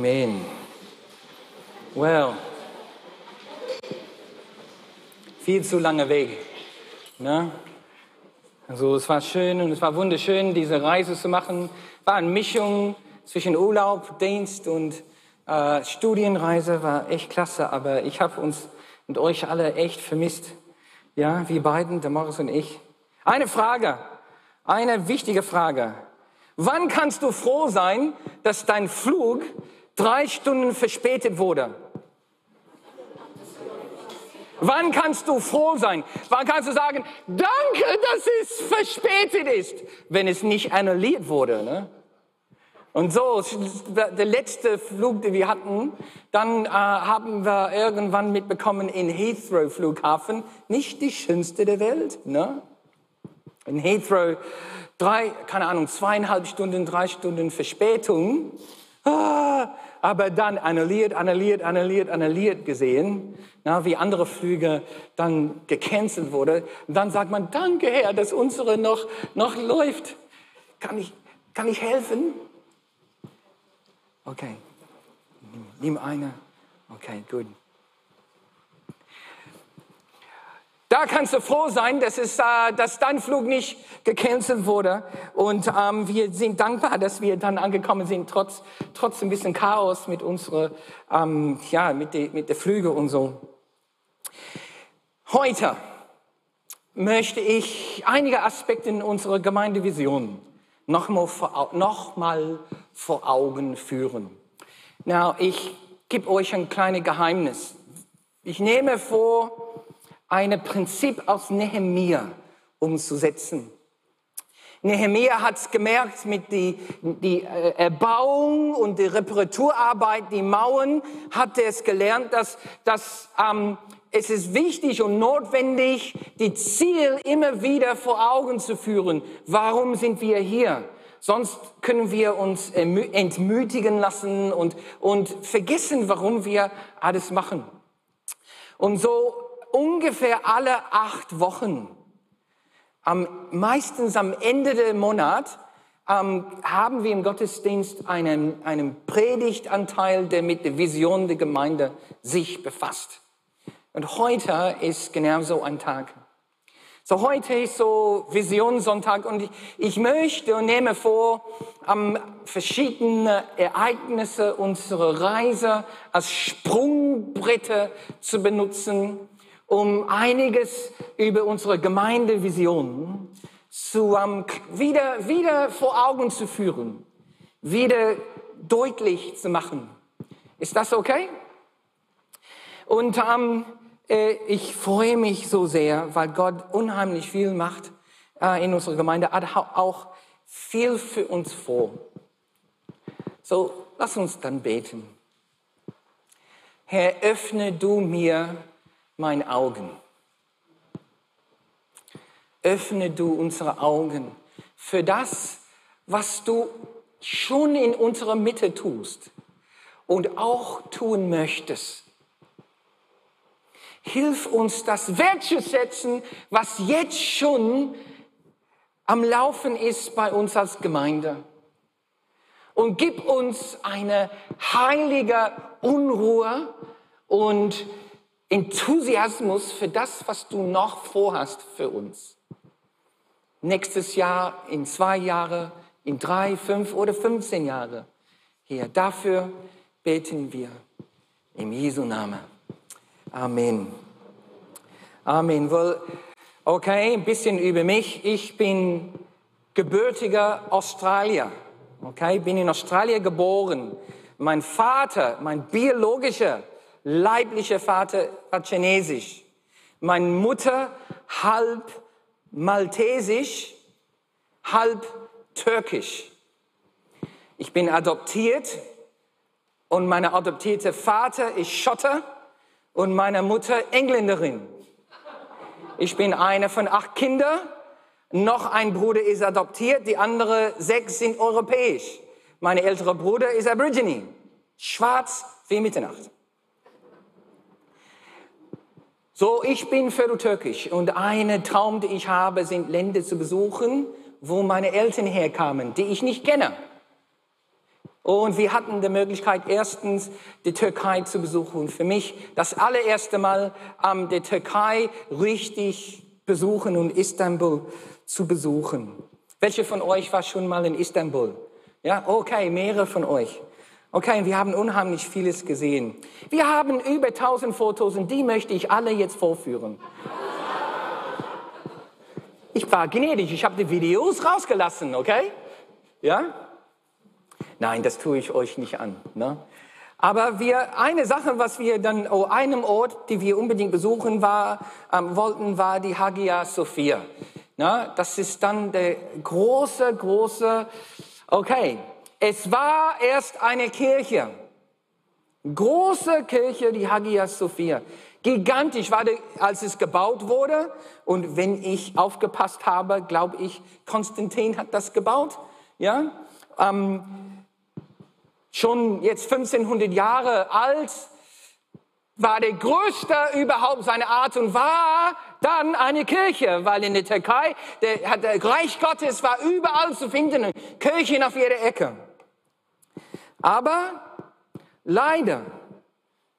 Amen. Well, viel zu lange Weg. Ne? Also es war schön und es war wunderschön, diese Reise zu machen. War eine Mischung zwischen Urlaub, Dienst und äh, Studienreise. War echt klasse, aber ich habe uns und euch alle echt vermisst. Ja, wir beiden, der Morris und ich. Eine Frage, eine wichtige Frage. Wann kannst du froh sein, dass dein Flug drei Stunden verspätet wurde? Wann kannst du froh sein? Wann kannst du sagen, danke, dass es verspätet ist, wenn es nicht annulliert wurde? Ne? Und so, der letzte Flug, den wir hatten, dann äh, haben wir irgendwann mitbekommen in Heathrow Flughafen, nicht die schönste der Welt. Ne? In Heathrow drei, keine Ahnung, zweieinhalb Stunden, drei Stunden Verspätung. Aber dann annulliert, annulliert, annulliert, annulliert gesehen, na, wie andere Flüge dann gecancelt wurde. Dann sagt man, danke Herr, dass unsere noch, noch läuft. Kann ich, kann ich helfen? Okay, nimm eine. Okay, gut. Da kannst du froh sein, dass, es, äh, dass dein Flug nicht gecancelt wurde. Und ähm, wir sind dankbar, dass wir dann angekommen sind, trotz, trotz ein bisschen Chaos mit unserer, ähm, ja, mit, die, mit der Flüge und so. Heute möchte ich einige Aspekte in unserer Gemeindevision nochmal vor, noch vor Augen führen. Now, ich gebe euch ein kleines Geheimnis. Ich nehme vor, ein Prinzip aus Nehemia umzusetzen. Nehemia hat gemerkt, mit die, die äh, Erbauung und die Reparaturarbeit, die Mauern, hat er es gelernt, dass, dass ähm, es ist wichtig und notwendig, die Ziel immer wieder vor Augen zu führen. Warum sind wir hier? Sonst können wir uns entmütigen lassen und, und vergessen, warum wir alles machen. Und so ungefähr alle acht Wochen, am, meistens am Ende des Monats, ähm, haben wir im Gottesdienst einen, einen Predigtanteil, der mit der Vision der Gemeinde sich befasst. Und heute ist genau so ein Tag. So heute ist so Visionssonntag und ich, ich möchte und nehme vor, um, verschiedene Ereignisse unserer Reise als Sprungbretter zu benutzen, um einiges über unsere Gemeindevision zu, um, wieder, wieder vor Augen zu führen, wieder deutlich zu machen. Ist das okay? Und um, äh, ich freue mich so sehr, weil Gott unheimlich viel macht äh, in unserer Gemeinde, auch viel für uns vor. So, lass uns dann beten. Herr, öffne du mir meine Augen. Öffne du unsere Augen für das, was du schon in unserer Mitte tust und auch tun möchtest. Hilf uns, das wertzusetzen, was jetzt schon am Laufen ist bei uns als Gemeinde. Und gib uns eine heilige Unruhe und Enthusiasmus für das, was du noch vorhast für uns. Nächstes Jahr, in zwei Jahre, in drei, fünf oder 15 Jahre. Hier, dafür beten wir. Im Jesu Namen. Amen. Amen. Well, okay, ein bisschen über mich. Ich bin gebürtiger Australier. Okay, bin in Australien geboren. Mein Vater, mein biologischer leiblicher Vater war chinesisch. Meine Mutter halb maltesisch, halb türkisch. Ich bin adoptiert und mein adoptierter Vater ist Schotter und meine Mutter Engländerin. Ich bin einer von acht Kindern. Noch ein Bruder ist adoptiert, die anderen sechs sind europäisch. Mein älterer Bruder ist Aborigine, schwarz wie Mitternacht. So, ich bin Türkisch und eine Traum, die ich habe, sind Länder zu besuchen, wo meine Eltern herkamen, die ich nicht kenne. Und wir hatten die Möglichkeit, erstens die Türkei zu besuchen. Für mich das allererste Mal ähm, die Türkei richtig besuchen und Istanbul zu besuchen. Welche von euch war schon mal in Istanbul? Ja, okay, mehrere von euch. Okay, wir haben unheimlich vieles gesehen. Wir haben über 1000 Fotos und die möchte ich alle jetzt vorführen. Ich war gnädig, ich habe die Videos rausgelassen, okay? Ja? Nein, das tue ich euch nicht an. Ne? Aber wir, eine Sache, was wir dann, oh, einem Ort, die wir unbedingt besuchen war, ähm, wollten, war die Hagia Sophia. Ne? Das ist dann der große, große, okay, es war erst eine Kirche. Große Kirche, die Hagia Sophia. Gigantisch war, die, als es gebaut wurde. Und wenn ich aufgepasst habe, glaube ich, Konstantin hat das gebaut. Ja, ähm, schon jetzt 1500 Jahre alt, war der größte überhaupt seiner Art und war dann eine Kirche, weil in der Türkei der, der Reich Gottes war überall zu finden, Kirchen auf jeder Ecke. Aber leider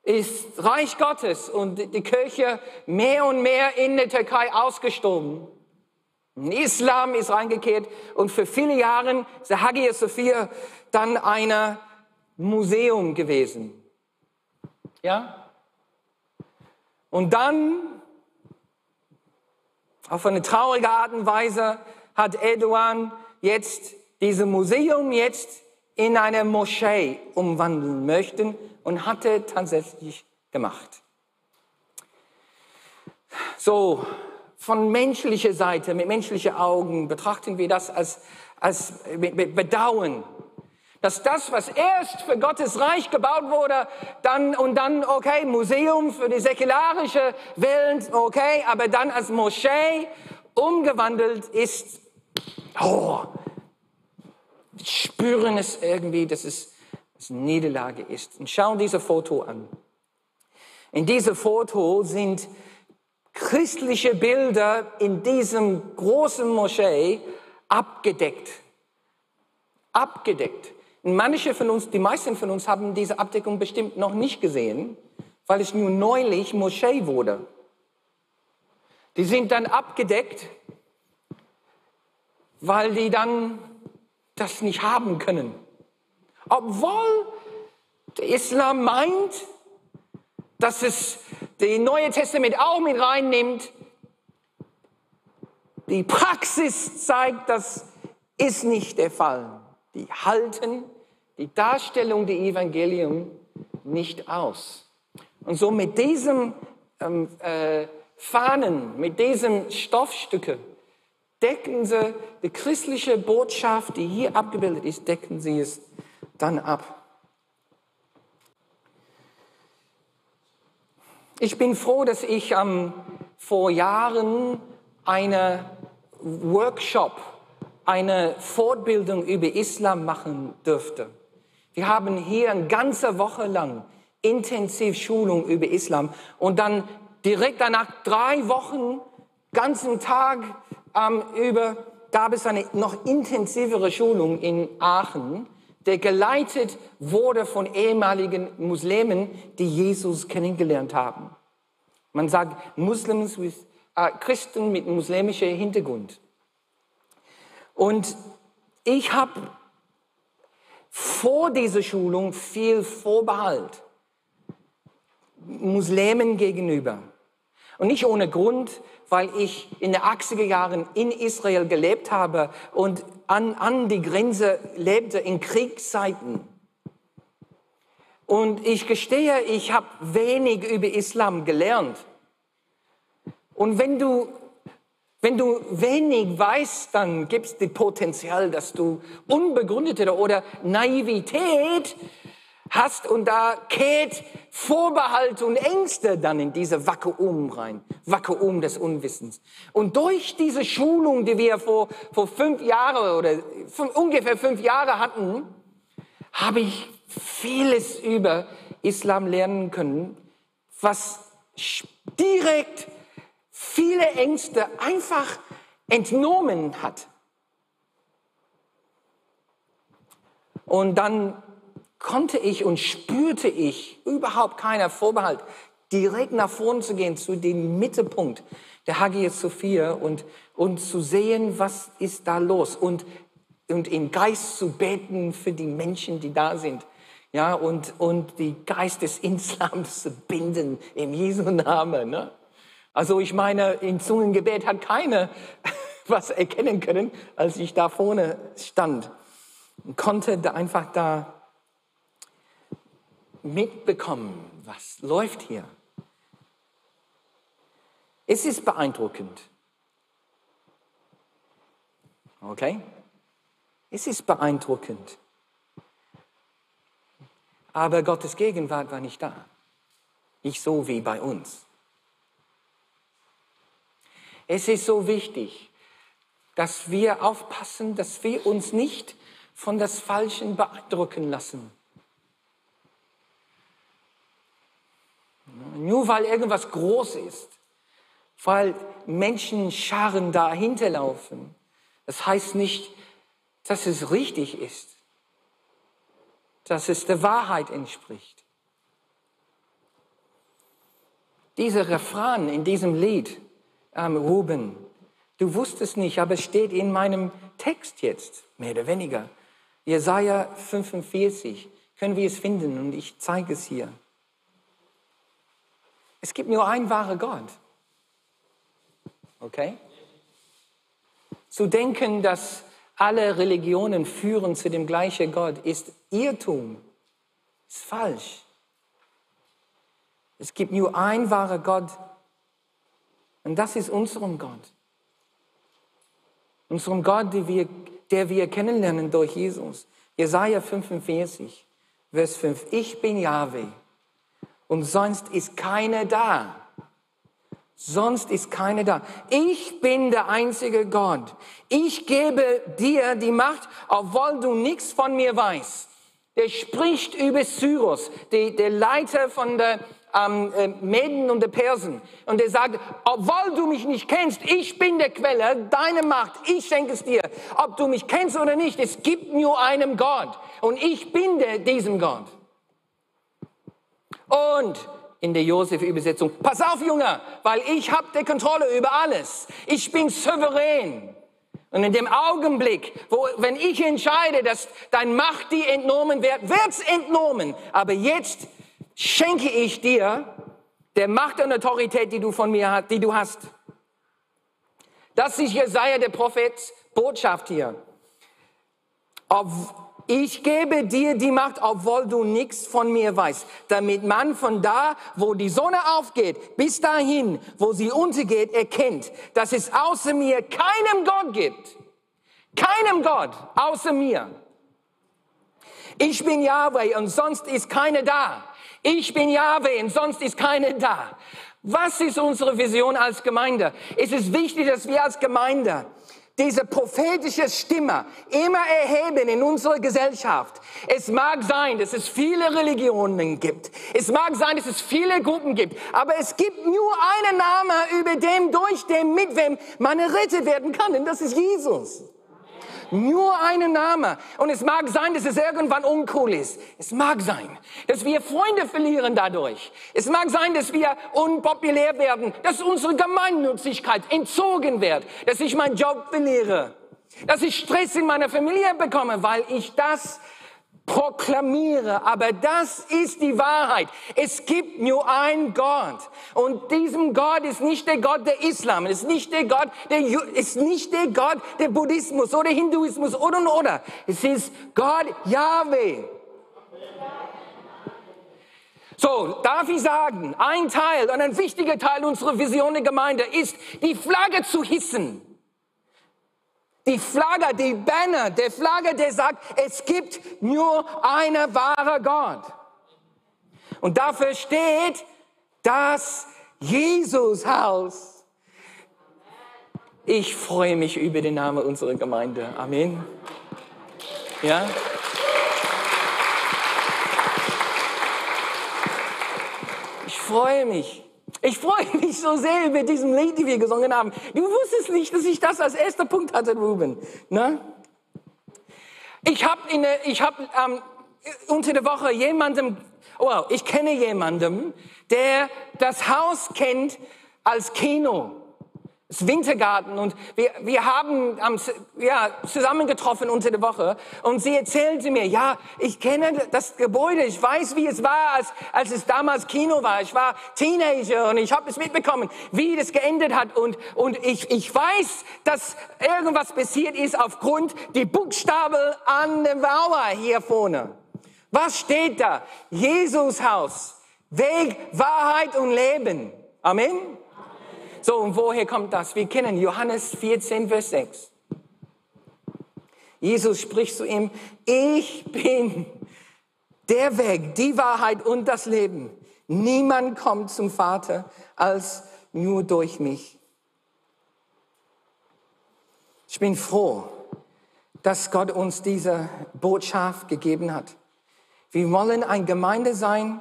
ist Reich Gottes und die Kirche mehr und mehr in der Türkei ausgestorben. Islam ist reingekehrt und für viele Jahre ist Hagia Sophia dann eine Museum gewesen. Ja? Und dann, auf eine traurige Art und Weise, hat Erdogan jetzt dieses Museum jetzt in eine Moschee umwandeln möchten und hatte tatsächlich gemacht. So, von menschlicher Seite, mit menschlichen Augen betrachten wir das als, als Bedauern dass das, was erst für Gottes Reich gebaut wurde, dann und dann, okay, Museum für die säkularische Welt, okay, aber dann als Moschee umgewandelt ist, oh, spüren es irgendwie, dass es, eine Niederlage ist. Und schauen diese Foto an. In diesem Foto sind christliche Bilder in diesem großen Moschee abgedeckt. Abgedeckt. Manche von uns, die meisten von uns haben diese Abdeckung bestimmt noch nicht gesehen, weil es nur neulich Moschee wurde. Die sind dann abgedeckt, weil die dann das nicht haben können. Obwohl der Islam meint, dass es das Neue Testament auch mit reinnimmt. Die Praxis zeigt, das ist nicht der Fall die halten die Darstellung der Evangelium nicht aus. Und so mit diesem ähm, äh, Fahnen, mit diesem Stoffstücke decken sie die christliche Botschaft, die hier abgebildet ist, decken sie es dann ab. Ich bin froh, dass ich ähm, vor Jahren einen Workshop eine Fortbildung über Islam machen dürfte. Wir haben hier eine ganze Woche lang intensiv Schulung über Islam und dann direkt danach drei Wochen, ganzen Tag ähm, über, gab es eine noch intensivere Schulung in Aachen, der geleitet wurde von ehemaligen Muslimen, die Jesus kennengelernt haben. Man sagt Muslims with, äh, Christen mit muslimischem Hintergrund. Und ich habe vor dieser Schulung viel Vorbehalt Muslimen gegenüber. Und nicht ohne Grund, weil ich in den 80er Jahren in Israel gelebt habe und an, an die Grenze lebte in Kriegszeiten. Und ich gestehe, ich habe wenig über Islam gelernt. Und wenn du wenn du wenig weißt, dann gibt es das Potenzial, dass du unbegründete oder Naivität hast und da kehrt Vorbehalt und Ängste dann in diese Vakuum rein, Vakuum des Unwissens. Und durch diese Schulung, die wir vor, vor fünf Jahren oder fünf, ungefähr fünf Jahre hatten, habe ich vieles über Islam lernen können, was direkt viele Ängste einfach entnommen hat. Und dann konnte ich und spürte ich überhaupt keiner Vorbehalt, direkt nach vorne zu gehen, zu dem Mittelpunkt der Hagia Sophia und, und zu sehen, was ist da los und, und im Geist zu beten für die Menschen, die da sind. Ja, und, und die Geist des Islams zu binden im Jesu Namen. Ne? Also ich meine, in Zungengebet hat keiner was erkennen können, als ich da vorne stand und konnte da einfach da mitbekommen, was läuft hier. Es ist beeindruckend. Okay? Es ist beeindruckend. Aber Gottes Gegenwart war nicht da. Nicht so wie bei uns. Es ist so wichtig, dass wir aufpassen, dass wir uns nicht von das Falschen beeindrucken lassen. Nur weil irgendwas groß ist, weil Menschenscharen dahinter laufen, das heißt nicht, dass es richtig ist, dass es der Wahrheit entspricht. Dieser Refrain in diesem Lied, ähm, Ruben, du wusstest nicht, aber es steht in meinem Text jetzt, mehr oder weniger. Jesaja 45, können wir es finden und ich zeige es hier. Es gibt nur einen wahren Gott. Okay? Zu denken, dass alle Religionen führen zu dem gleichen Gott, ist Irrtum, ist falsch. Es gibt nur einen wahren Gott und das ist unserem Gott. Unserem Gott, der wir, der wir kennenlernen durch Jesus. Jesaja 45, Vers 5. Ich bin Yahweh und sonst ist keiner da. Sonst ist keiner da. Ich bin der einzige Gott. Ich gebe dir die Macht, obwohl du nichts von mir weißt. Der spricht über Cyrus, der, der Leiter von der ähm, äh, Mäden und der Persen. Und der sagt, obwohl du mich nicht kennst, ich bin der Quelle, deine Macht, ich schenke es dir. Ob du mich kennst oder nicht, es gibt nur einen Gott. Und ich bin der, diesem Gott. Und in der Josef-Übersetzung, pass auf, Junge, weil ich habe die Kontrolle über alles. Ich bin souverän. Und in dem Augenblick, wo, wenn ich entscheide, dass dein Macht dir entnommen wird, wird's entnommen. Aber jetzt schenke ich dir der Macht und Autorität, die du von mir hast, die du hast. Das ist Jesaja, der Prophets Botschaft hier. Ob, ich gebe dir die Macht, obwohl du nichts von mir weißt, damit man von da, wo die Sonne aufgeht, bis dahin, wo sie untergeht, erkennt, dass es außer mir keinem Gott gibt. Keinem Gott außer mir. Ich bin Yahweh und sonst ist keine da. Ich bin Yahweh und sonst ist keine da. Was ist unsere Vision als Gemeinde? Es ist wichtig, dass wir als Gemeinde diese prophetische Stimme immer erheben in unserer Gesellschaft. Es mag sein, dass es viele Religionen gibt. Es mag sein, dass es viele Gruppen gibt. Aber es gibt nur einen Namen, über dem, durch den, mit wem man errettet werden kann. Und das ist Jesus. Nur einen Name. Und es mag sein, dass es irgendwann uncool ist. Es mag sein, dass wir Freunde verlieren dadurch. Es mag sein, dass wir unpopulär werden, dass unsere Gemeinnützigkeit entzogen wird, dass ich meinen Job verliere, dass ich Stress in meiner Familie bekomme, weil ich das proklamiere, aber das ist die Wahrheit. Es gibt nur einen Gott. Und diesem Gott ist nicht der Gott der Islam, ist nicht der Gott der, ist nicht der Gott der Buddhismus oder Hinduismus oder oder. Es ist Gott Yahweh. So, darf ich sagen, ein Teil und ein wichtiger Teil unserer Vision der Gemeinde ist, die Flagge zu hissen. Die Flagge, die Banner, der Flagge, der sagt, es gibt nur eine wahre Gott. Und dafür steht das Jesushaus. Ich freue mich über den Namen unserer Gemeinde. Amen. Ja? Ich freue mich. Ich freue mich so sehr über diesen Lied, die wir gesungen haben. Du wusstest nicht, dass ich das als erster Punkt hatte, Ruben. Ne? Ich habe hab, ähm, unter der Woche jemandem, well, ich kenne jemandem, der das Haus kennt als Kino das Wintergarten und wir, wir haben am, ja, zusammengetroffen unter der Woche und sie erzählte mir, ja, ich kenne das Gebäude, ich weiß, wie es war, als, als es damals Kino war. Ich war Teenager und ich habe es mitbekommen, wie das geendet hat und, und ich, ich weiß, dass irgendwas passiert ist aufgrund die Buchstaben an der Mauer hier vorne. Was steht da? Jesus Haus, Weg, Wahrheit und Leben. Amen. So, und woher kommt das? Wir kennen Johannes 14, Vers 6. Jesus spricht zu ihm, ich bin der Weg, die Wahrheit und das Leben. Niemand kommt zum Vater als nur durch mich. Ich bin froh, dass Gott uns diese Botschaft gegeben hat. Wir wollen eine Gemeinde sein,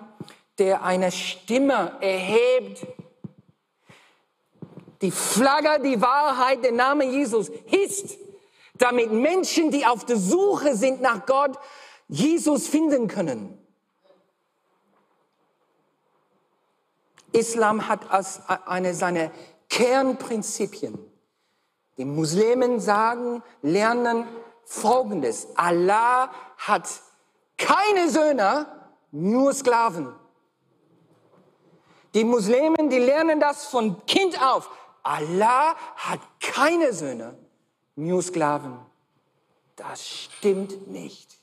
der eine Stimme erhebt die Flagge, die Wahrheit, der Name Jesus hisst, damit Menschen, die auf der Suche sind nach Gott, Jesus finden können. Islam hat als eine seiner Kernprinzipien. Die Muslimen sagen, lernen Folgendes. Allah hat keine Söhne, nur Sklaven. Die Muslimen, die lernen das von Kind auf. Allah hat keine Söhne, nur Sklaven. Das stimmt nicht.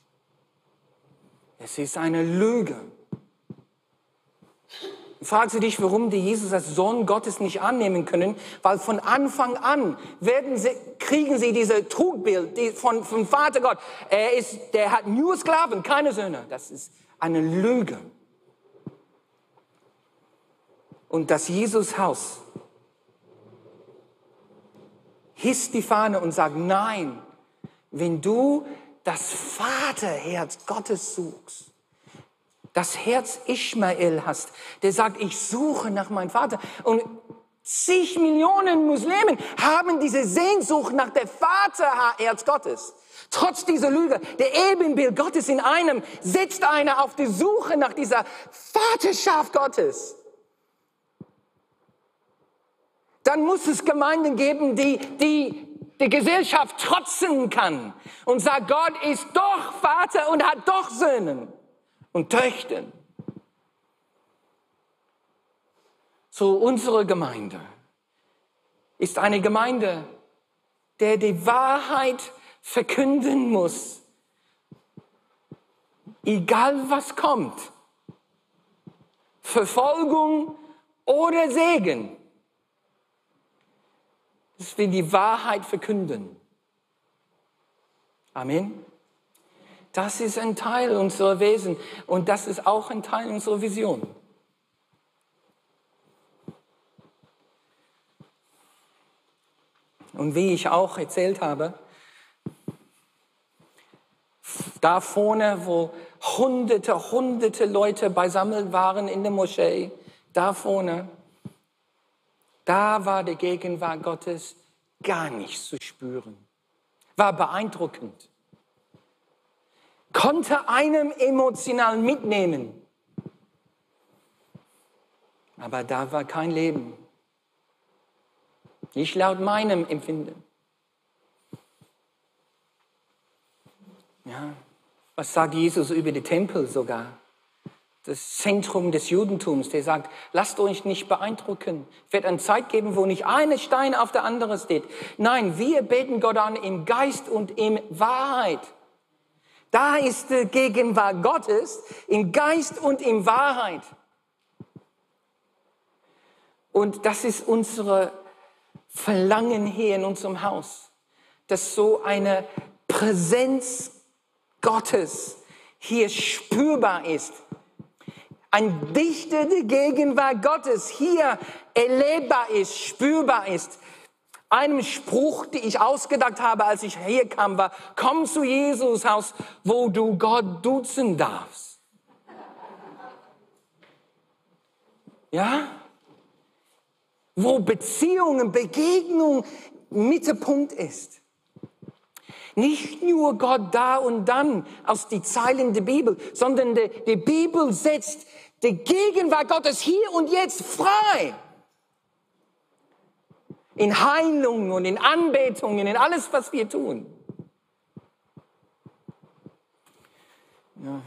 Es ist eine Lüge. Fragst du dich, warum die Jesus als Sohn Gottes nicht annehmen können? Weil von Anfang an sie, kriegen sie diese Trugbild die von, vom Vater Gott. Er ist, der hat nur Sklaven, keine Söhne. Das ist eine Lüge. Und das Jesus-Haus hisst die Fahne und sagt, nein, wenn du das Vaterherz Gottes suchst, das Herz Ishmael hast, der sagt, ich suche nach meinem Vater. Und zig Millionen Muslimen haben diese Sehnsucht nach der Vaterherz Gottes. Trotz dieser Lüge, der Ebenbild Gottes in einem, setzt einer auf die Suche nach dieser Vaterschaft Gottes. Dann muss es Gemeinden geben, die, die die Gesellschaft trotzen kann und sagt, Gott ist doch Vater und hat doch Söhne und Töchter. So unsere Gemeinde ist eine Gemeinde, der die Wahrheit verkünden muss, egal was kommt, Verfolgung oder Segen dass wir die Wahrheit verkünden. Amen. Das ist ein Teil unserer Wesen und das ist auch ein Teil unserer Vision. Und wie ich auch erzählt habe, da vorne, wo hunderte, hunderte Leute beisammen waren in der Moschee, da vorne, da war die Gegenwart Gottes gar nicht zu spüren. War beeindruckend. Konnte einem emotional mitnehmen. Aber da war kein Leben. Nicht laut meinem Empfinden. Ja, was sagt Jesus über die Tempel sogar? Das Zentrum des Judentums, der sagt, lasst euch nicht beeindrucken. Es wird eine Zeit geben, wo nicht eine Stein auf der andere steht. Nein, wir beten Gott an im Geist und in Wahrheit. Da ist die Gegenwart Gottes im Geist und in Wahrheit. Und das ist unsere Verlangen hier in unserem Haus, dass so eine Präsenz Gottes hier spürbar ist ein Dichter der Gegenwart Gottes hier erlebbar ist, spürbar ist. Einem Spruch, den ich ausgedacht habe, als ich hier kam, war, komm zu Jesus Haus, wo du Gott duzen darfst. Ja? Wo Beziehungen, Begegnung Mittelpunkt ist. Nicht nur Gott da und dann aus die Zeilen der Bibel, sondern die, die Bibel setzt die Gegenwart Gottes hier und jetzt frei. In Heilung und in Anbetungen, in alles, was wir tun. Ja.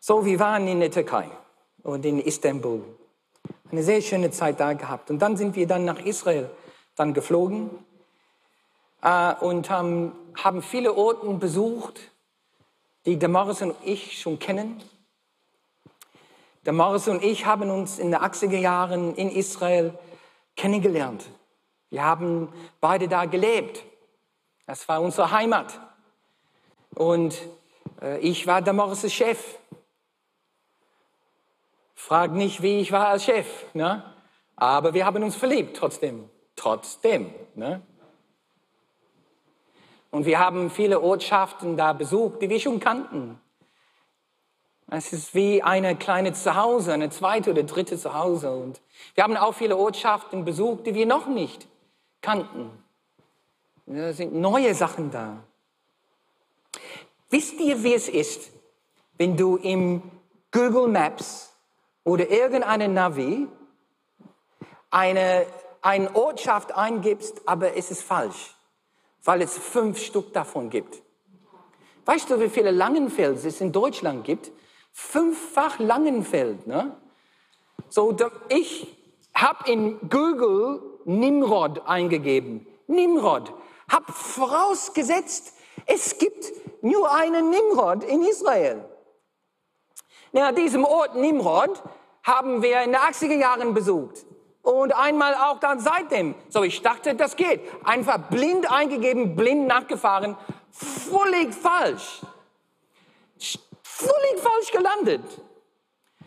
So, wir waren in der Türkei und in Istanbul. Eine sehr schöne Zeit da gehabt. Und dann sind wir dann nach Israel dann geflogen äh, und haben, haben viele Orte besucht, die Damaris und ich schon kennen. Damaris und ich haben uns in den 80er Jahren in Israel kennengelernt. Wir haben beide da gelebt. Das war unsere Heimat. Und äh, ich war Damaris' Chef. Frag nicht, wie ich war als Chef. Ne? Aber wir haben uns verliebt trotzdem. Trotzdem. Ne? Und wir haben viele Ortschaften da besucht, die wir schon kannten. Es ist wie eine kleine Zuhause, eine zweite oder dritte Zuhause. Und wir haben auch viele Ortschaften besucht, die wir noch nicht kannten. Da sind neue Sachen da. Wisst ihr, wie es ist, wenn du im Google Maps oder irgendeine Navi eine, eine Ortschaft eingibst, aber es ist falsch? Weil es fünf Stück davon gibt. Weißt du, wie viele Langenfeld es in Deutschland gibt? Fünffach Langenfeld. Ne? So, ich habe in Google Nimrod eingegeben. Nimrod. Hab vorausgesetzt, es gibt nur einen Nimrod in Israel. Na, diesem Ort Nimrod haben wir in den 80er Jahren besucht. Und einmal auch dann seitdem. So, ich dachte, das geht. Einfach blind eingegeben, blind nachgefahren. Völlig falsch. Völlig falsch gelandet.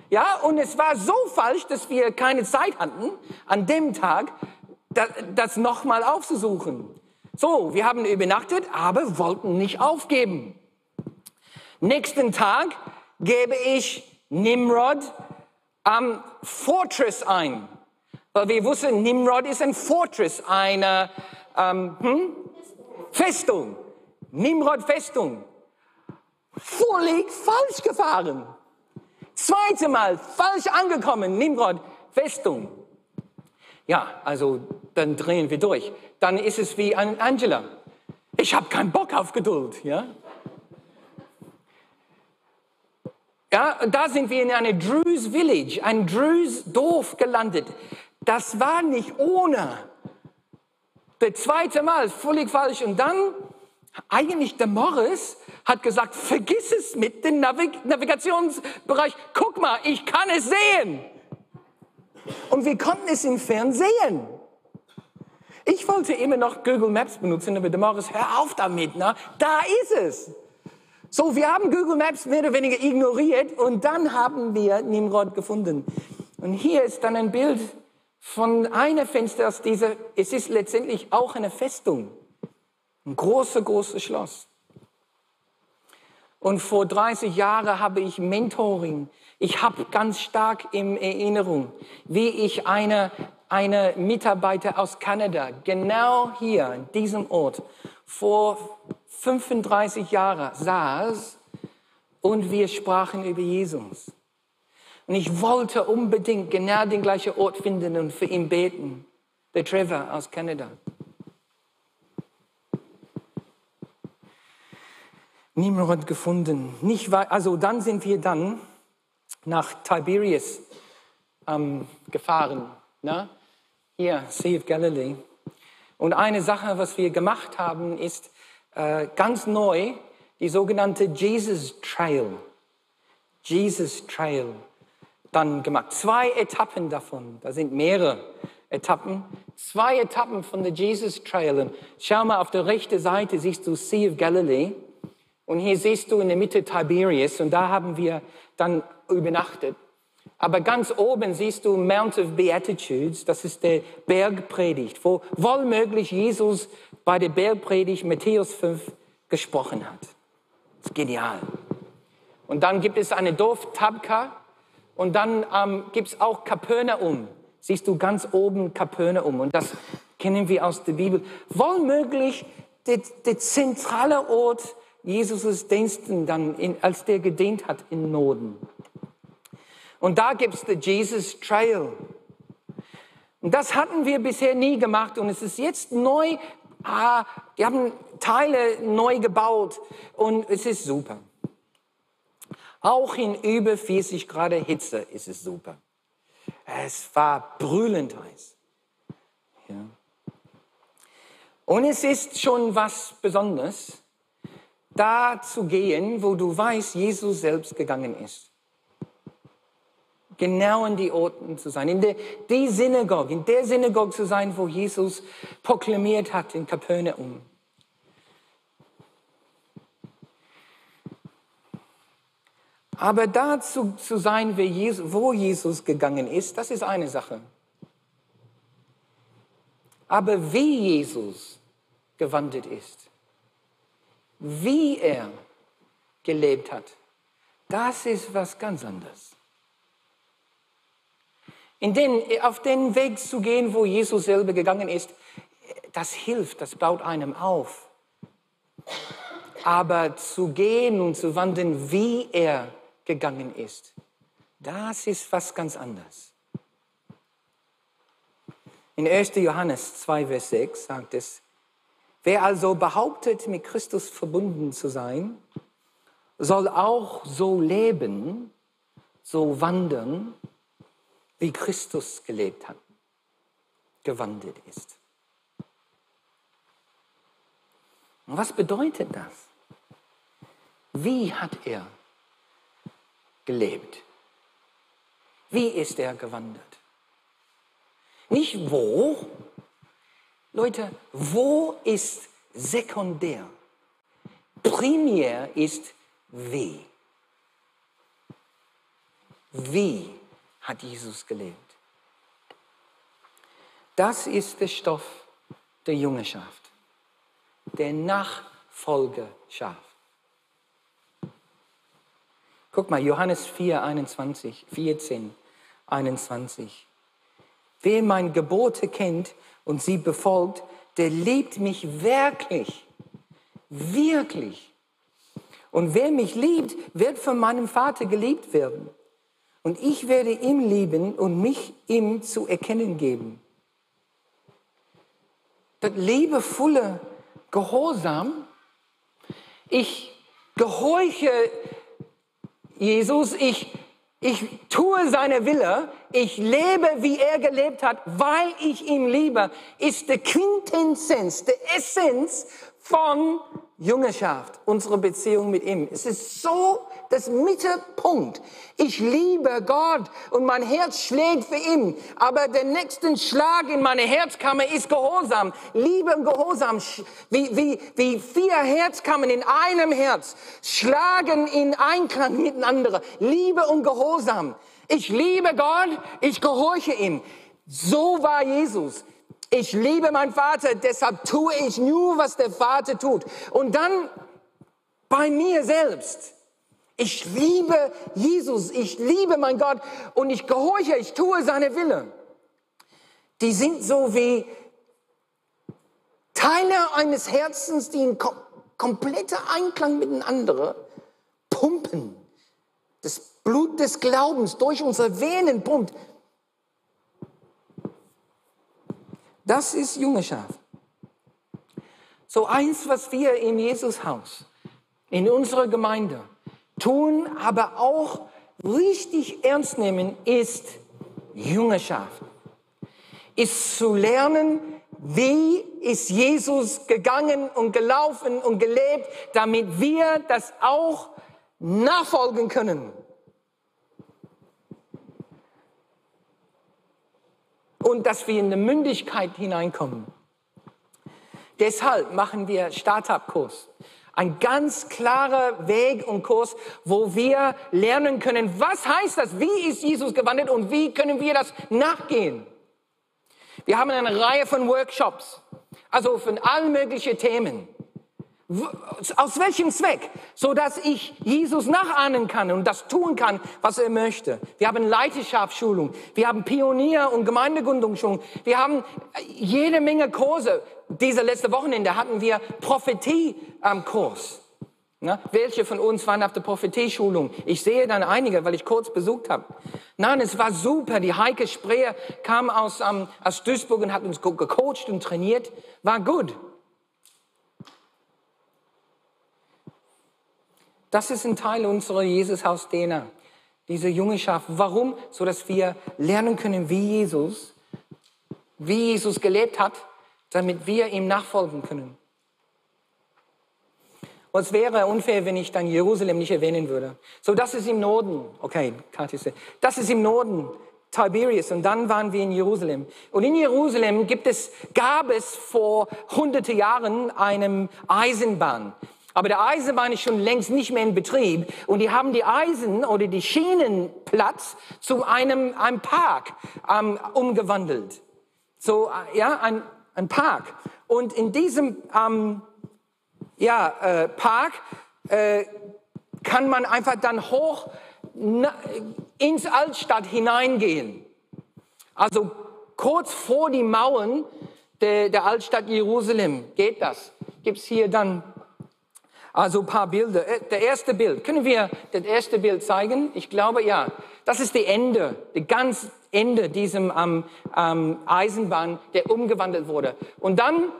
Ja, und es war so falsch, dass wir keine Zeit hatten, an dem Tag das, das nochmal aufzusuchen. So, wir haben übernachtet, aber wollten nicht aufgeben. Nächsten Tag gebe ich Nimrod am Fortress ein. Weil wir wussten, Nimrod ist ein Fortress, eine ähm, hm? Festung. Nimrod Festung. Völlig falsch gefahren. Zweite Mal falsch angekommen, Nimrod Festung. Ja, also dann drehen wir durch. Dann ist es wie an Angela. Ich habe keinen Bock auf Geduld, ja? Ja, da sind wir in eine Druze Village, ein Druze Dorf gelandet. Das war nicht ohne. Der zweite Mal, völlig falsch. Und dann, eigentlich der Morris hat gesagt, vergiss es mit dem Navig Navigationsbereich. Guck mal, ich kann es sehen. Und wir konnten es im Fernsehen. Ich wollte immer noch Google Maps benutzen, aber der Morris, hör auf damit, na? da ist es. So, wir haben Google Maps mehr oder weniger ignoriert und dann haben wir Nimrod gefunden. Und hier ist dann ein Bild von einem Fenster aus dieser, es ist letztendlich auch eine Festung. Ein großes, großes Schloss. Und vor 30 Jahren habe ich Mentoring. Ich habe ganz stark in Erinnerung, wie ich eine, eine Mitarbeiter aus Kanada genau hier in diesem Ort vor 35 Jahren saß und wir sprachen über Jesus. Und ich wollte unbedingt genau den gleichen Ort finden und für ihn beten. Der Trevor aus Kanada. Niemand gefunden. Nicht also dann sind wir dann nach Tiberias ähm, gefahren. Ne? Hier, Sea of Galilee. Und eine Sache, was wir gemacht haben, ist äh, ganz neu die sogenannte Jesus Trail. Jesus Trail dann gemacht. Zwei Etappen davon, da sind mehrere Etappen. Zwei Etappen von der Jesus Trail. Und schau mal, auf der rechten Seite siehst du Sea of Galilee. Und hier siehst du in der Mitte Tiberias. Und da haben wir dann übernachtet. Aber ganz oben siehst du Mount of Beatitudes. Das ist der Bergpredigt, wo wohlmöglich Jesus bei der Bergpredigt Matthäus 5 gesprochen hat. Das ist genial. Und dann gibt es eine Dorf Tabka. Und dann ähm, gibt es auch Kapernaum. Siehst du ganz oben Kapernaum. Und das kennen wir aus der Bibel. Wohlmöglich der, der zentrale Ort Jesus' Diensten dann, in, als der gedient hat in Norden. Und da gibt's den Jesus Trail. Und das hatten wir bisher nie gemacht und es ist jetzt neu. Ah, die haben Teile neu gebaut und es ist super. Auch in über 40 Grad Hitze ist es super. Es war brüllend heiß. Ja. Und es ist schon was Besonderes, da zu gehen, wo du weißt, Jesus selbst gegangen ist. Genau in die Orten zu sein, in der, die Synagoge, in der Synagoge zu sein, wo Jesus proklamiert hat in Kapernaum. Aber dazu zu sein, wo Jesus gegangen ist, das ist eine Sache. Aber wie Jesus gewandelt ist, wie er gelebt hat, das ist was ganz anderes. In den, auf den Weg zu gehen, wo Jesus selber gegangen ist, das hilft, das baut einem auf. Aber zu gehen und zu wandeln, wie er gegangen ist, das ist was ganz anderes. In 1. Johannes 2, Vers 6 sagt es, wer also behauptet, mit Christus verbunden zu sein, soll auch so leben, so wandern, wie Christus gelebt hat, gewandelt ist. Und was bedeutet das? Wie hat er gelebt? Wie ist er gewandelt? Nicht wo. Leute, wo ist sekundär? Primär ist wie. Wie hat Jesus gelebt? Das ist der Stoff der Jüngerschaft, der Nachfolgerschaft. Guck mal, Johannes 4, 21, 14, 21. Wer mein Gebote kennt und sie befolgt, der liebt mich wirklich. Wirklich. Und wer mich liebt, wird von meinem Vater geliebt werden. Und ich werde ihm lieben und mich ihm zu erkennen geben. Das liebevolle Gehorsam, ich gehorche Jesus, ich, ich tue seine Wille, ich lebe, wie er gelebt hat, weil ich ihn liebe, ist der Quintessenz, der Essenz von Jüngerschaft, unsere Beziehung mit ihm. Es ist so das Mittelpunkt. Ich liebe Gott und mein Herz schlägt für ihn. Aber der nächste Schlag in meine Herzkammer ist Gehorsam. Liebe und Gehorsam, wie, wie, wie vier Herzkammern in einem Herz, schlagen in Einklang miteinander. Liebe und Gehorsam. Ich liebe Gott, ich gehorche ihm. So war Jesus. Ich liebe meinen Vater, deshalb tue ich nur, was der Vater tut. Und dann bei mir selbst. Ich liebe Jesus, ich liebe mein Gott und ich gehorche, ich tue seine Wille. Die sind so wie Teile eines Herzens, die in kom kompletter Einklang miteinander pumpen. Das Blut des Glaubens durch unsere Venen pumpt. Das ist Jüngerschaft. So eins, was wir im Jesushaus, in unserer Gemeinde tun, aber auch richtig ernst nehmen, ist Jüngerschaft. Ist zu lernen, wie ist Jesus gegangen und gelaufen und gelebt, damit wir das auch nachfolgen können. und dass wir in eine Mündigkeit hineinkommen. Deshalb machen wir Startup-Kurs. Ein ganz klarer Weg und Kurs, wo wir lernen können, was heißt das? Wie ist Jesus gewandelt und wie können wir das nachgehen? Wir haben eine Reihe von Workshops, also von allen möglichen Themen. Aus welchem Zweck? So dass ich Jesus nachahnen kann und das tun kann, was er möchte. Wir haben Leiterschaftsschulung, wir haben Pionier- und Gemeindegründungsschulung, wir haben jede Menge Kurse. Diese letzte Wochenende hatten wir Prophetie-Kurs. Na, welche von uns waren auf der Prophetie-Schulung? Ich sehe dann einige, weil ich kurz besucht habe. Nein, es war super. Die Heike Spreer kam aus, ähm, aus Duisburg und hat uns gecoacht und trainiert. War gut. Das ist ein Teil unserer Jesus-Haus-DNA, diese Jungenschaft. Warum? So dass wir lernen können, wie Jesus, wie Jesus gelebt hat, damit wir ihm nachfolgen können. Was wäre unfair, wenn ich dann Jerusalem nicht erwähnen würde? So, das ist im Norden. Okay, das ist im Norden. Tiberias und dann waren wir in Jerusalem. Und in Jerusalem gibt es, gab es vor hunderte Jahren eine Eisenbahn. Aber der Eisenbahn ist schon längst nicht mehr in Betrieb und die haben die Eisen oder die Schienenplatz zu einem, einem Park ähm, umgewandelt. So, äh, ja, ein, ein Park. Und in diesem ähm, ja, äh, Park äh, kann man einfach dann hoch na, ins Altstadt hineingehen. Also kurz vor die Mauern der, der Altstadt Jerusalem geht das. Gibt's hier dann also ein paar Bilder. Äh, der erste Bild. Können wir das erste Bild zeigen? Ich glaube, ja. Das ist die Ende, die ganz Ende diesem ähm, ähm, Eisenbahn, der umgewandelt wurde. Und dann,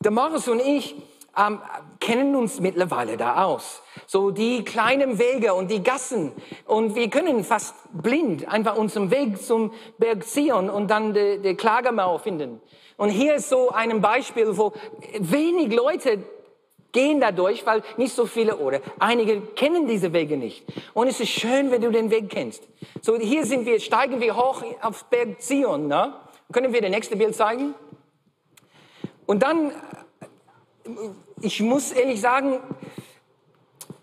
der Morris und ich ähm, kennen uns mittlerweile da aus. So die kleinen Wege und die Gassen. Und wir können fast blind einfach unseren Weg zum Berg Zion und dann die, die Klagemauer finden. Und hier ist so ein Beispiel, wo wenig Leute gehen dadurch, weil nicht so viele oder einige kennen diese Wege nicht. Und es ist schön, wenn du den Weg kennst. So, hier sind wir, steigen wir hoch auf Berg Zion. Ne? Können wir das nächste Bild zeigen? Und dann, ich muss ehrlich sagen,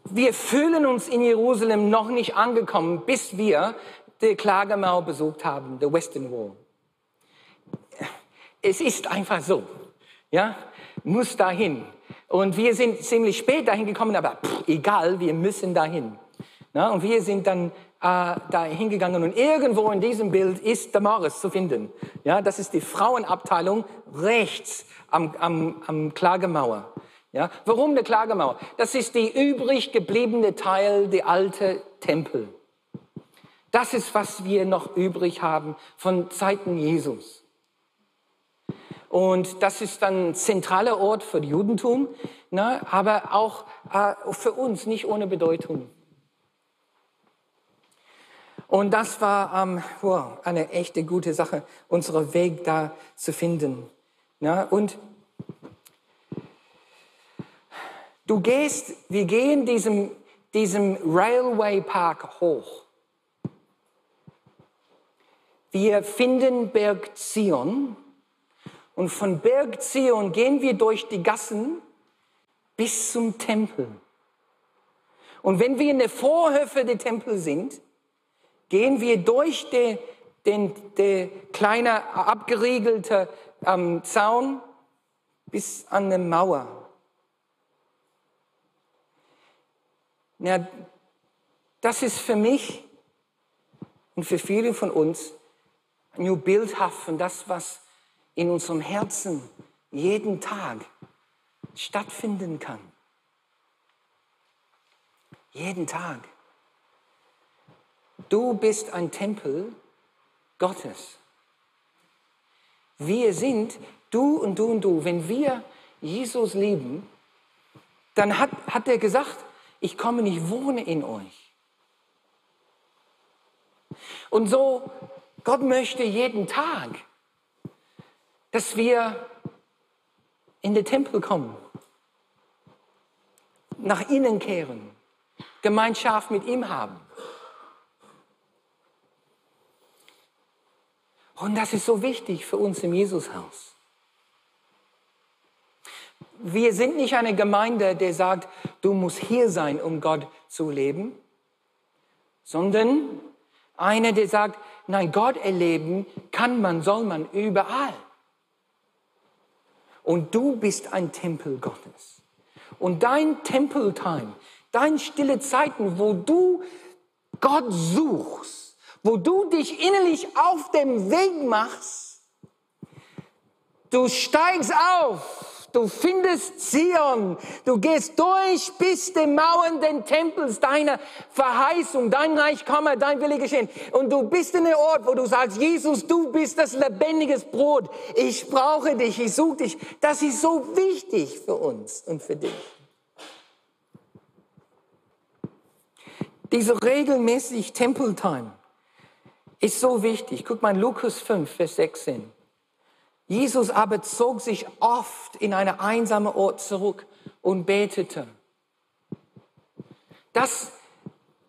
wir fühlen uns in Jerusalem noch nicht angekommen, bis wir die Klagemauer besucht haben, the Western Wall. Es ist einfach so, ja, muss dahin. Und wir sind ziemlich spät dahin gekommen, aber pff, egal, wir müssen dahin. Na, und wir sind dann äh, da hingegangen und irgendwo in diesem Bild ist der Morris zu finden. Ja, das ist die Frauenabteilung rechts am, am, am Klagemauer. Ja, warum der Klagemauer? Das ist die übrig gebliebene Teil der alte Tempel. Das ist, was wir noch übrig haben von Zeiten Jesus. Und das ist dann ein zentraler Ort für Judentum, ne, aber auch äh, für uns nicht ohne Bedeutung. Und das war ähm, wow, eine echte gute Sache, unseren Weg da zu finden. Ne? Und du gehst, wir gehen diesem, diesem Railway Park hoch. Wir finden Berg Zion und von Berg Zion gehen wir durch die Gassen bis zum Tempel. Und wenn wir in der Vorhöfe der Tempel sind, gehen wir durch den, den, den kleine abgeriegelte ähm, Zaun bis an eine Mauer. Ja, das ist für mich und für viele von uns nur bildhaft von das, was in unserem Herzen jeden Tag stattfinden kann. Jeden Tag. Du bist ein Tempel Gottes. Wir sind, du und du und du, wenn wir Jesus lieben, dann hat, hat er gesagt, ich komme nicht, wohne in euch. Und so, Gott möchte jeden Tag dass wir in den Tempel kommen, nach innen kehren, Gemeinschaft mit ihm haben. Und das ist so wichtig für uns im Jesushaus. Wir sind nicht eine Gemeinde, der sagt, du musst hier sein, um Gott zu leben, sondern eine, der sagt, nein, Gott erleben kann man, soll man überall. Und du bist ein Tempel Gottes. Und dein Tempeltime, dein stille Zeiten, wo du Gott suchst, wo du dich innerlich auf dem Weg machst, du steigst auf Du findest Zion. Du gehst durch bis die Mauern den Tempels deiner Verheißung. Dein Reich komme, dein Wille geschehen. Und du bist in der Ort, wo du sagst, Jesus, du bist das lebendiges Brot. Ich brauche dich, ich suche dich. Das ist so wichtig für uns und für dich. Diese regelmäßig Tempeltime ist so wichtig. Guck mal, Lukas 5, Vers 16. Jesus aber zog sich oft in eine einsame Ort zurück und betete. Das,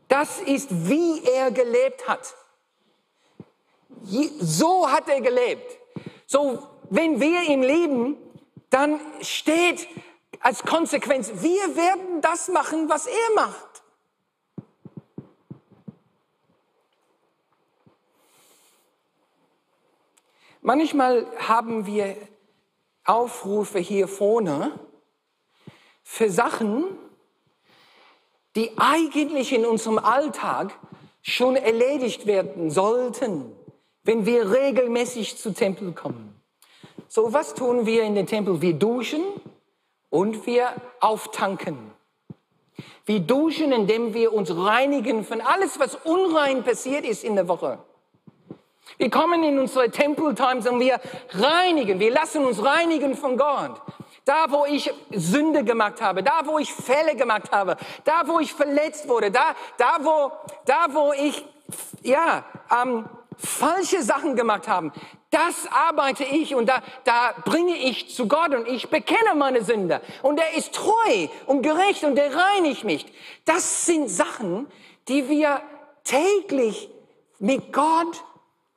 das ist, wie er gelebt hat. So hat er gelebt. So, wenn wir ihm lieben, dann steht als Konsequenz, wir werden das machen, was er macht. Manchmal haben wir Aufrufe hier vorne für Sachen, die eigentlich in unserem Alltag schon erledigt werden sollten, wenn wir regelmäßig zu Tempel kommen. So, was tun wir in den Tempel? Wir duschen und wir auftanken. Wir duschen, indem wir uns reinigen von alles, was unrein passiert ist in der Woche. Wir kommen in unsere Tempeltimes und wir reinigen, wir lassen uns reinigen von Gott. Da, wo ich Sünde gemacht habe, da, wo ich Fälle gemacht habe, da, wo ich verletzt wurde, da, da, wo, da, wo ich, ja, ähm, falsche Sachen gemacht habe, das arbeite ich und da, da bringe ich zu Gott und ich bekenne meine Sünde. Und er ist treu und gerecht und er reinigt mich. Das sind Sachen, die wir täglich mit Gott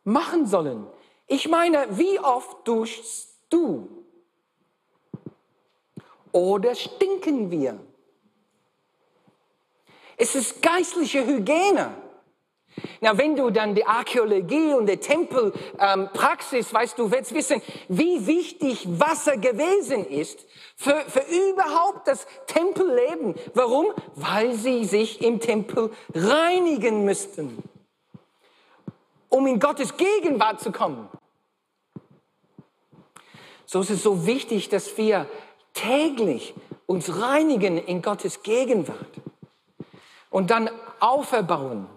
machen sollen. Ich meine, wie oft duschst du? Oder stinken wir? Es ist geistliche Hygiene. Na, wenn du dann die Archäologie und die Tempelpraxis, ähm, weißt du, wirst wissen, wie wichtig Wasser gewesen ist für, für überhaupt das Tempelleben. Warum? Weil sie sich im Tempel reinigen müssten um in Gottes Gegenwart zu kommen. So ist es so wichtig, dass wir täglich uns reinigen in Gottes Gegenwart und dann auferbauen.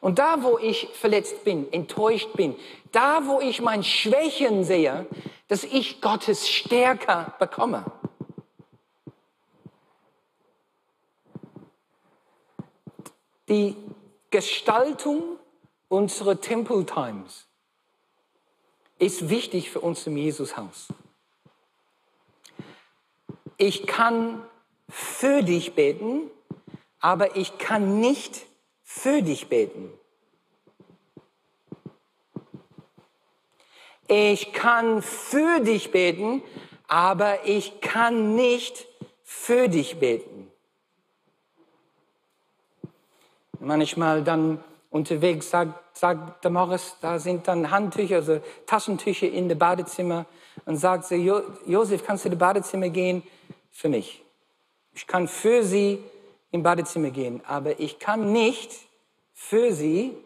Und da, wo ich verletzt bin, enttäuscht bin, da, wo ich mein Schwächen sehe, dass ich Gottes stärker bekomme. Die Gestaltung unsere Temple Times ist wichtig für uns im Jesushaus. Ich kann für dich beten, aber ich kann nicht für dich beten. Ich kann für dich beten, aber ich kann nicht für dich beten. Manchmal dann unterwegs sagt, sagt der Morris, da sind dann Handtücher, also Taschentücher in dem Badezimmer und sagt sie, jo Josef, kannst du in das Badezimmer gehen für mich? Ich kann für sie im Badezimmer gehen, aber ich kann nicht für sie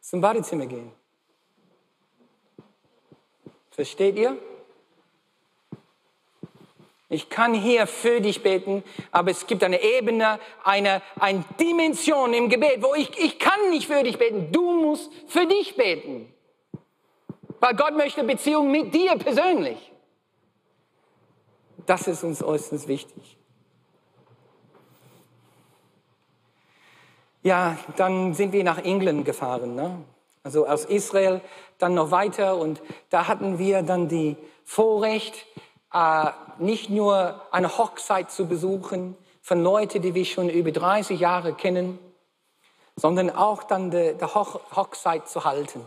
zum Badezimmer gehen. Versteht ihr? Ich kann hier für dich beten, aber es gibt eine Ebene, eine, eine Dimension im Gebet, wo ich, ich kann nicht für dich beten. Du musst für dich beten. Weil Gott möchte Beziehung mit dir persönlich. Das ist uns äußerst wichtig. Ja, dann sind wir nach England gefahren, ne? also aus Israel, dann noch weiter und da hatten wir dann die Vorrecht, äh, nicht nur eine Hochzeit zu besuchen von Leuten, die wir schon über 30 Jahre kennen, sondern auch dann die, die Hoch Hochzeit zu halten.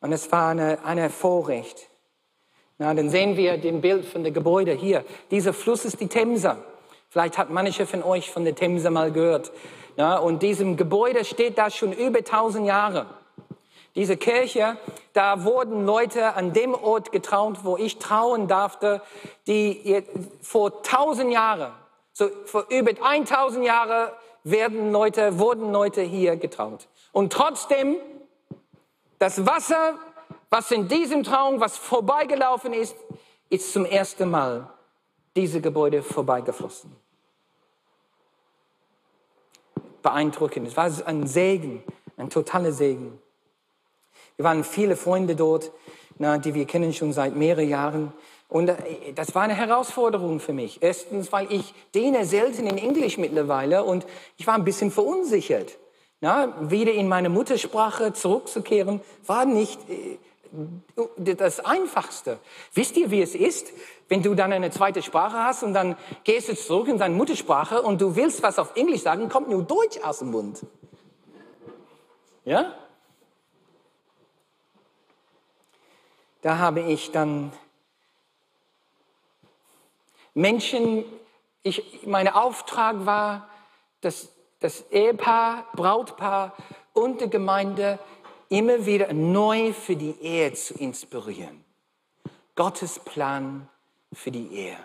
Und es war eine, eine Vorrecht. Na, dann sehen wir den Bild von dem Gebäude hier. Dieser Fluss ist die Themse. Vielleicht hat manche von euch von der Themse mal gehört. Ja, und diesem Gebäude steht da schon über 1000 Jahre. Diese Kirche, da wurden Leute an dem Ort getraut, wo ich trauen darfte, die vor tausend Jahren, so vor über 1000 Jahren werden Leute, wurden Leute hier getraut. Und trotzdem, das Wasser, was in diesem Traum, was vorbeigelaufen ist, ist zum ersten Mal diese Gebäude vorbeigeflossen. Beeindruckend. Es war ein Segen, ein totaler Segen. Wir waren viele Freunde dort, na, die wir kennen schon seit mehreren Jahren. Und äh, das war eine Herausforderung für mich. Erstens, weil ich diene selten in Englisch mittlerweile und ich war ein bisschen verunsichert. Na, wieder in meine Muttersprache zurückzukehren, war nicht äh, das Einfachste. Wisst ihr, wie es ist, wenn du dann eine zweite Sprache hast und dann gehst du zurück in deine Muttersprache und du willst was auf Englisch sagen, kommt nur Deutsch aus dem Mund. Ja? Da habe ich dann Menschen, ich, mein Auftrag war, dass das Ehepaar, Brautpaar und die Gemeinde immer wieder neu für die Ehe zu inspirieren. Gottes Plan für die Ehe.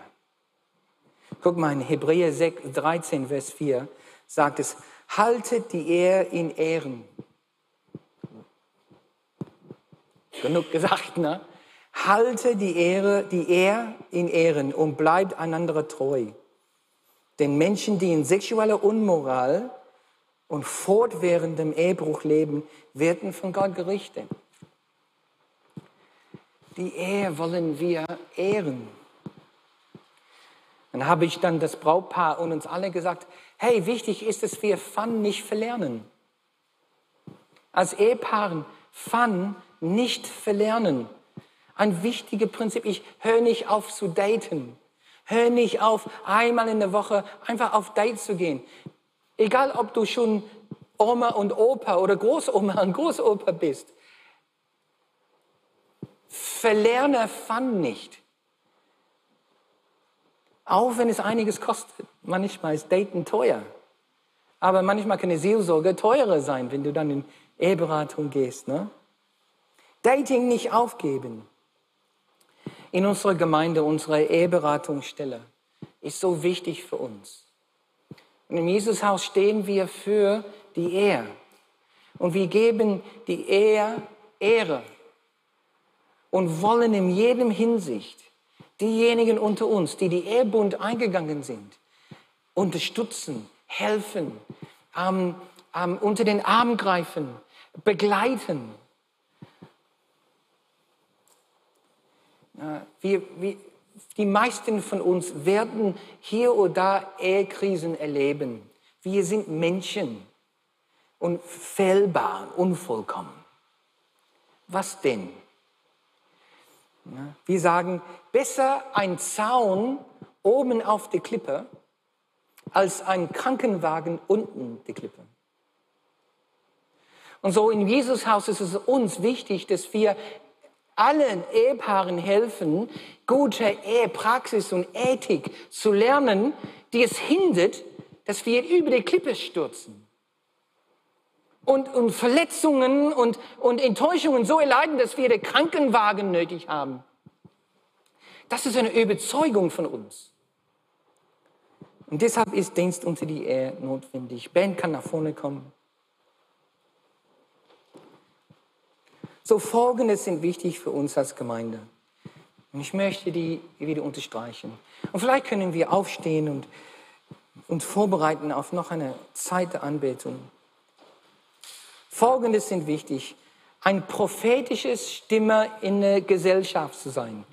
Guck mal, in Hebräer 13, Vers 4 sagt es, haltet die Ehe in Ehren. Genug gesagt, ne? Halte die Ehre, die Ehe in Ehren und bleibt einander treu. Denn Menschen, die in sexueller Unmoral und fortwährendem Ehebruch leben, werden von Gott gerichtet. Die Ehe wollen wir ehren. Dann habe ich dann das Brautpaar und uns alle gesagt, hey, wichtig ist, dass wir Fun nicht verlernen. Als Ehepaaren Fun nicht verlernen. Ein wichtiges Prinzip. Ich höre nicht auf zu daten. Hör nicht auf, einmal in der Woche einfach auf Date zu gehen. Egal, ob du schon Oma und Opa oder Großoma und Großopa bist. Verlerne Fun nicht. Auch wenn es einiges kostet. Manchmal ist Daten teuer. Aber manchmal kann eine Seelsorge teurer sein, wenn du dann in Eheberatung gehst. Ne? Dating nicht aufgeben. In unserer Gemeinde, unsere Eheberatungsstelle ist so wichtig für uns. Und im Jesushaus stehen wir für die Ehe. Und wir geben die Ehe Ehre und wollen in jedem Hinsicht diejenigen unter uns, die die Ehebund eingegangen sind, unterstützen, helfen, ähm, ähm, unter den Arm greifen, begleiten. Wir, wir, die meisten von uns werden hier oder da Ehekrisen erleben. Wir sind Menschen und fehlbar, unvollkommen. Was denn? Wir sagen, besser ein Zaun oben auf der Klippe als ein Krankenwagen unten die Klippe. Und so in Jesus Haus ist es uns wichtig, dass wir allen Ehepaaren helfen, gute Ehepraxis und Ethik zu lernen, die es hindert, dass wir über die Klippe stürzen. Und, und Verletzungen und, und Enttäuschungen so erleiden, dass wir den Krankenwagen nötig haben. Das ist eine Überzeugung von uns. Und deshalb ist Dienst unter die Ehe notwendig. Ben kann nach vorne kommen. So Folgendes sind wichtig für uns als Gemeinde. Und ich möchte die wieder unterstreichen. Und vielleicht können wir aufstehen und uns vorbereiten auf noch eine Zeit der Anbetung. Folgendes sind wichtig. Ein prophetisches Stimme in der Gesellschaft zu sein.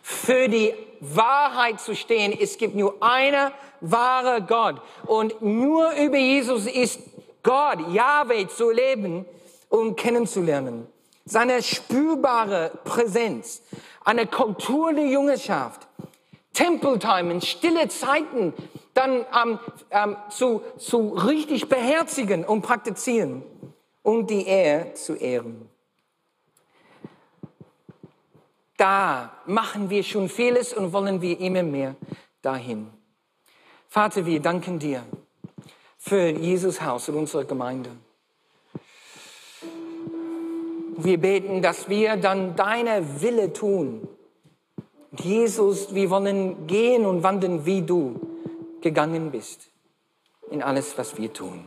Für die Wahrheit zu stehen. Es gibt nur eine wahre Gott. Und nur über Jesus ist Gott, Yahweh, zu leben und kennenzulernen seine spürbare Präsenz, eine Kultur der Jüngerschaft, Tempeltime, stille Zeiten dann ähm, ähm, zu, zu richtig beherzigen und praktizieren und die Ehe zu ehren. Da machen wir schon vieles und wollen wir immer mehr dahin. Vater, wir danken dir für Jesus Haus und unsere Gemeinde. Wir beten, dass wir dann deine Wille tun. Und Jesus, wir wollen gehen und wandeln, wie du gegangen bist, in alles, was wir tun.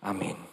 Amen.